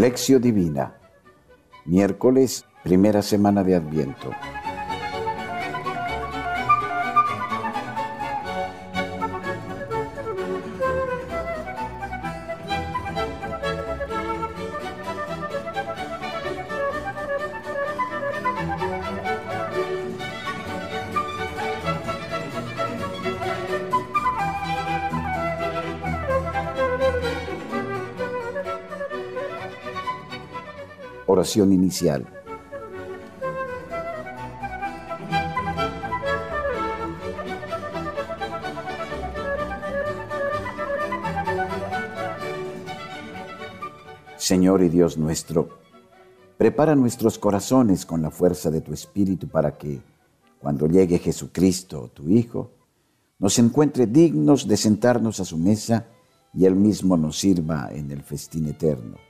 Lección Divina, miércoles, primera semana de Adviento. Oración inicial. Señor y Dios nuestro, prepara nuestros corazones con la fuerza de tu Espíritu para que, cuando llegue Jesucristo, tu Hijo, nos encuentre dignos de sentarnos a su mesa y Él mismo nos sirva en el festín eterno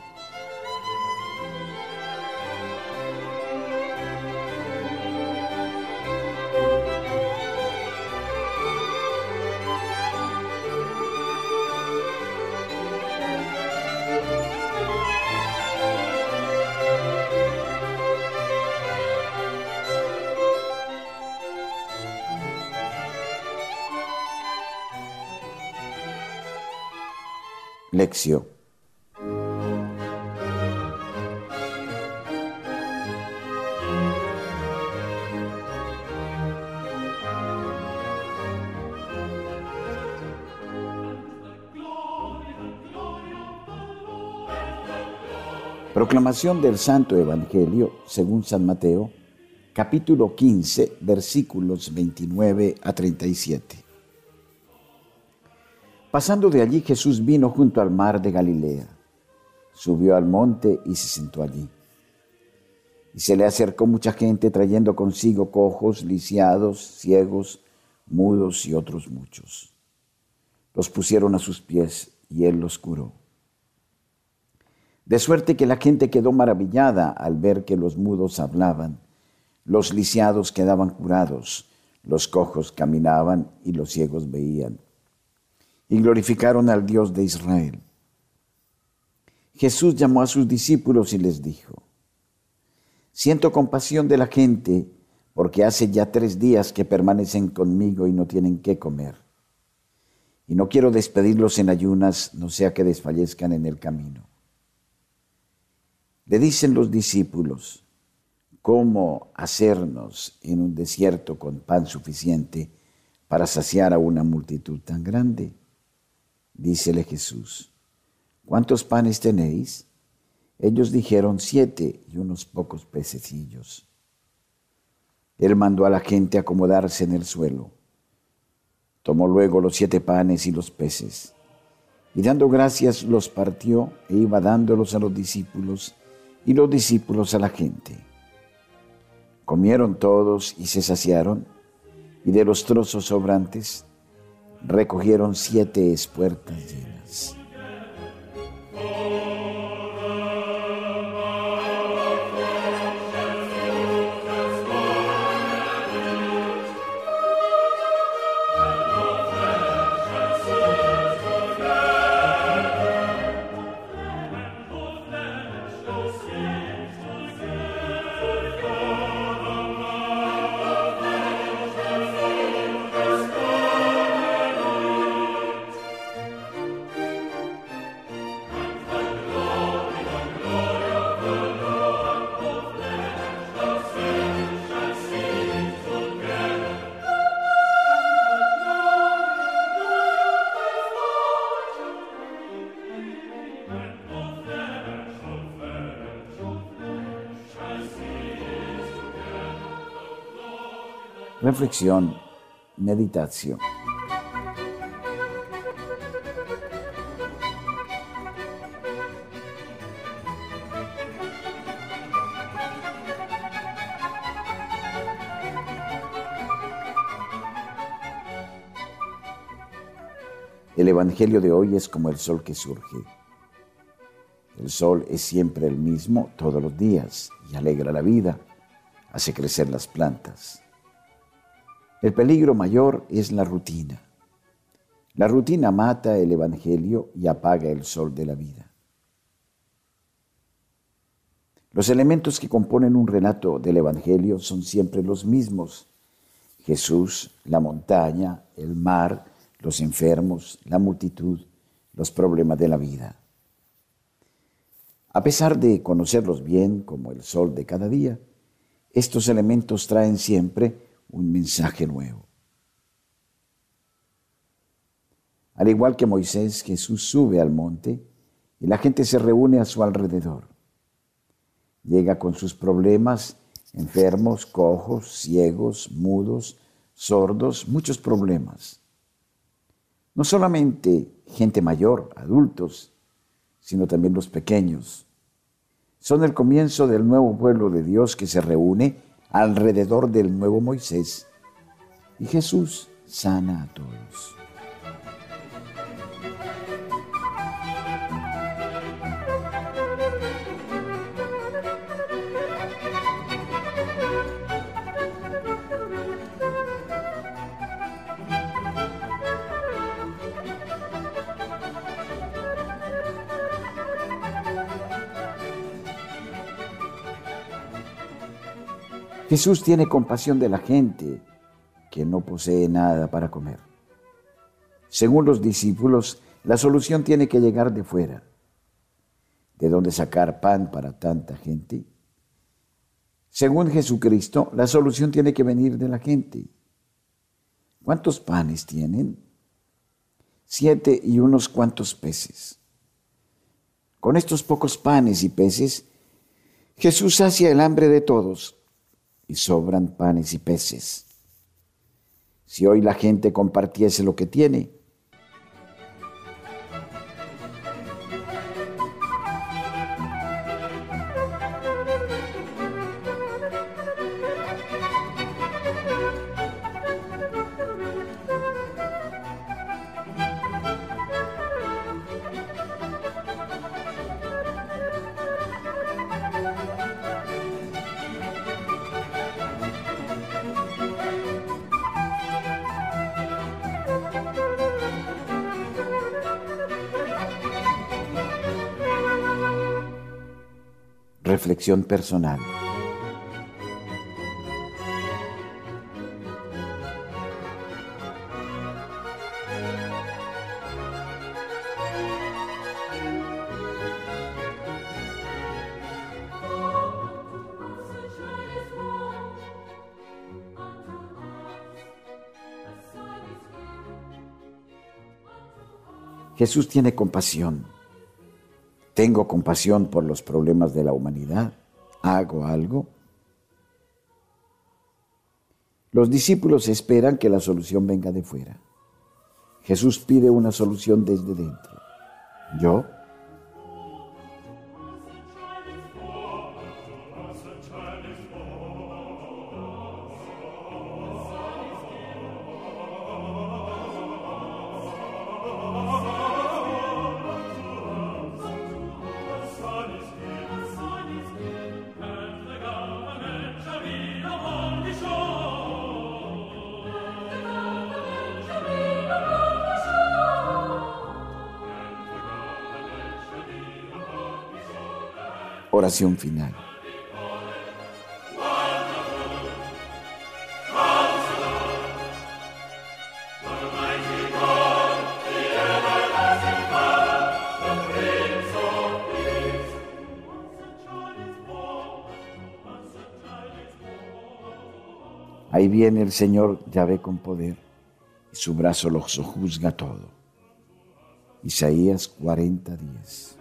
Proclamación del Santo Evangelio según San Mateo, capítulo 15, versículos 29 a 37. Pasando de allí Jesús vino junto al mar de Galilea, subió al monte y se sentó allí. Y se le acercó mucha gente trayendo consigo cojos, lisiados, ciegos, mudos y otros muchos. Los pusieron a sus pies y él los curó. De suerte que la gente quedó maravillada al ver que los mudos hablaban, los lisiados quedaban curados, los cojos caminaban y los ciegos veían y glorificaron al Dios de Israel. Jesús llamó a sus discípulos y les dijo, Siento compasión de la gente porque hace ya tres días que permanecen conmigo y no tienen qué comer. Y no quiero despedirlos en ayunas, no sea que desfallezcan en el camino. Le dicen los discípulos, ¿cómo hacernos en un desierto con pan suficiente para saciar a una multitud tan grande? Dícele Jesús, ¿cuántos panes tenéis? Ellos dijeron siete y unos pocos pececillos. Él mandó a la gente acomodarse en el suelo. Tomó luego los siete panes y los peces, y dando gracias los partió e iba dándolos a los discípulos y los discípulos a la gente. Comieron todos y se saciaron, y de los trozos sobrantes recogieron siete espuertas llenas. Reflexión, meditación. El Evangelio de hoy es como el sol que surge. El sol es siempre el mismo todos los días y alegra la vida, hace crecer las plantas. El peligro mayor es la rutina. La rutina mata el Evangelio y apaga el sol de la vida. Los elementos que componen un relato del Evangelio son siempre los mismos. Jesús, la montaña, el mar, los enfermos, la multitud, los problemas de la vida. A pesar de conocerlos bien como el sol de cada día, estos elementos traen siempre un mensaje nuevo. Al igual que Moisés, Jesús sube al monte y la gente se reúne a su alrededor. Llega con sus problemas, enfermos, cojos, ciegos, mudos, sordos, muchos problemas. No solamente gente mayor, adultos, sino también los pequeños. Son el comienzo del nuevo pueblo de Dios que se reúne alrededor del nuevo Moisés. Y Jesús sana a todos. Jesús tiene compasión de la gente que no posee nada para comer. Según los discípulos, la solución tiene que llegar de fuera. ¿De dónde sacar pan para tanta gente? Según Jesucristo, la solución tiene que venir de la gente. ¿Cuántos panes tienen? Siete y unos cuantos peces. Con estos pocos panes y peces, Jesús sacia el hambre de todos y sobran panes y peces. Si hoy la gente compartiese lo que tiene, reflexión personal. Jesús tiene compasión tengo compasión por los problemas de la humanidad, hago algo. Los discípulos esperan que la solución venga de fuera. Jesús pide una solución desde dentro. Yo Oración final. Ahí viene el Señor ve con poder y su brazo lo juzga todo. Isaías 40 días.